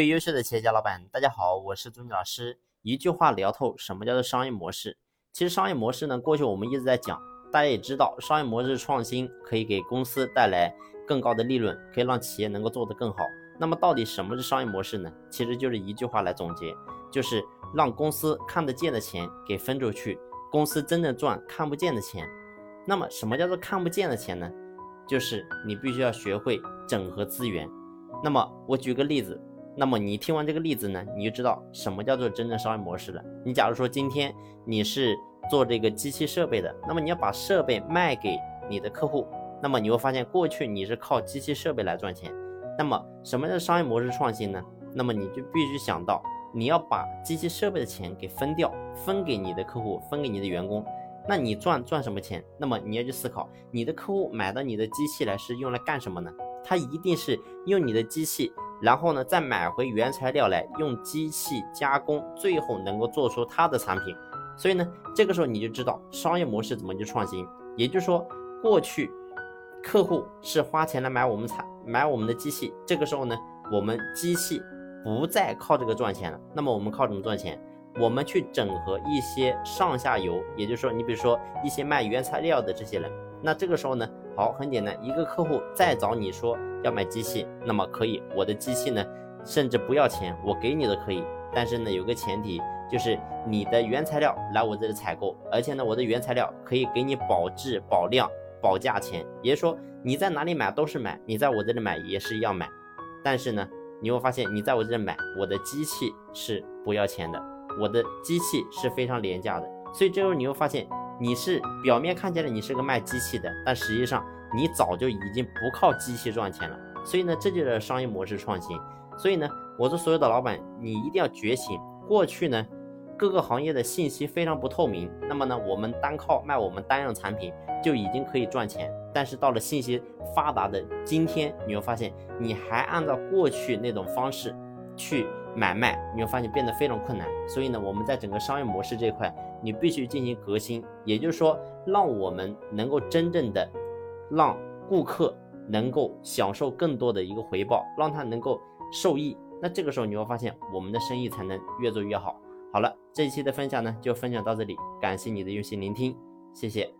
最优秀的企业家老板，大家好，我是朱老师。一句话聊透什么叫做商业模式。其实商业模式呢，过去我们一直在讲，大家也知道，商业模式创新可以给公司带来更高的利润，可以让企业能够做得更好。那么到底什么是商业模式呢？其实就是一句话来总结，就是让公司看得见的钱给分出去，公司真正赚看不见的钱。那么什么叫做看不见的钱呢？就是你必须要学会整合资源。那么我举个例子。那么你听完这个例子呢，你就知道什么叫做真正商业模式了。你假如说今天你是做这个机器设备的，那么你要把设备卖给你的客户，那么你会发现过去你是靠机器设备来赚钱。那么什么叫商业模式创新呢？那么你就必须想到你要把机器设备的钱给分掉，分给你的客户，分给你的员工。那你赚赚什么钱？那么你要去思考，你的客户买到你的机器来是用来干什么呢？他一定是用你的机器。然后呢，再买回原材料来用机器加工，最后能够做出它的产品。所以呢，这个时候你就知道商业模式怎么去创新。也就是说，过去客户是花钱来买我们产买我们的机器，这个时候呢，我们机器不再靠这个赚钱了。那么我们靠什么赚钱？我们去整合一些上下游，也就是说，你比如说一些卖原材料的这些人。那这个时候呢，好，很简单，一个客户再找你说要买机器，那么可以，我的机器呢，甚至不要钱，我给你的可以，但是呢，有个前提，就是你的原材料来我这里采购，而且呢，我的原材料可以给你保质、保量、保价钱，也就是说你在哪里买都是买，你在我这里买也是一样买，但是呢，你会发现你在我这里买，我的机器是不要钱的，我的机器是非常廉价的，所以这时候你会发现。你是表面看起来你是个卖机器的，但实际上你早就已经不靠机器赚钱了。所以呢，这就是商业模式创新。所以呢，我说所有的老板，你一定要觉醒。过去呢，各个行业的信息非常不透明，那么呢，我们单靠卖我们单样产品就已经可以赚钱。但是到了信息发达的今天，你会发现你还按照过去那种方式去买卖，你会发现变得非常困难。所以呢，我们在整个商业模式这一块。你必须进行革新，也就是说，让我们能够真正的让顾客能够享受更多的一个回报，让他能够受益。那这个时候你会发现，我们的生意才能越做越好。好了，这一期的分享呢，就分享到这里，感谢你的用心聆听，谢谢。